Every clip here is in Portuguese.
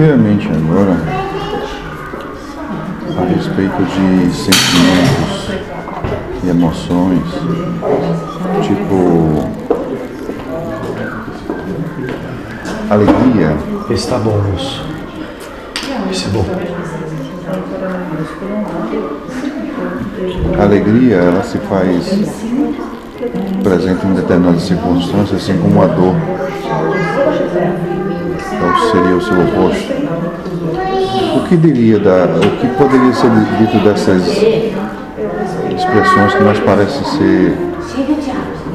veio à mente agora a respeito de sentimentos e emoções, tipo alegria. Está bom, moço. Isso é bom. A alegria, ela se faz presente em determinadas circunstâncias, assim como a dor. Qual seria o seu oposto? O que diria da, o que poderia ser dito dessas expressões que mais parecem ser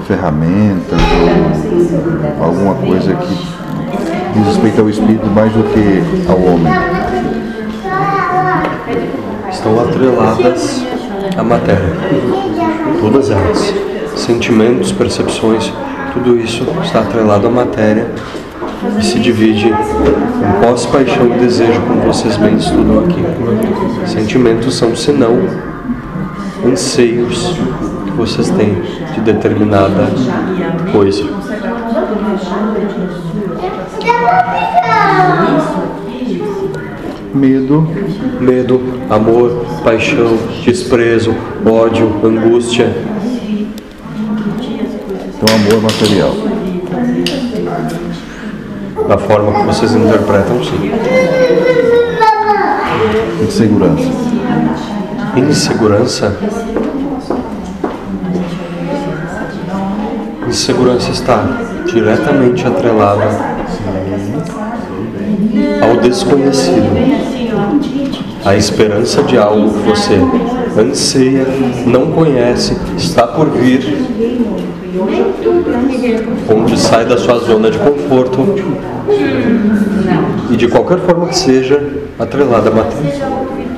ferramentas ou alguma coisa que diz respeito ao espírito mais do que ao homem? Estão atreladas à matéria. Todas elas. Sentimentos, percepções, tudo isso está atrelado à matéria e se divide em posse, paixão e desejo, como vocês bem estudam aqui. Sentimentos são senão anseios que vocês têm de determinada coisa. Medo, Medo, amor, paixão, desprezo, ódio, angústia. Então amor material. Da forma que vocês interpretam, sim. Insegurança. Insegurança. Insegurança está diretamente atrelada ao desconhecido. A esperança de algo que você anseia, não conhece, está por vir, onde sai da sua zona de conforto e de qualquer forma que seja atrelada à matéria.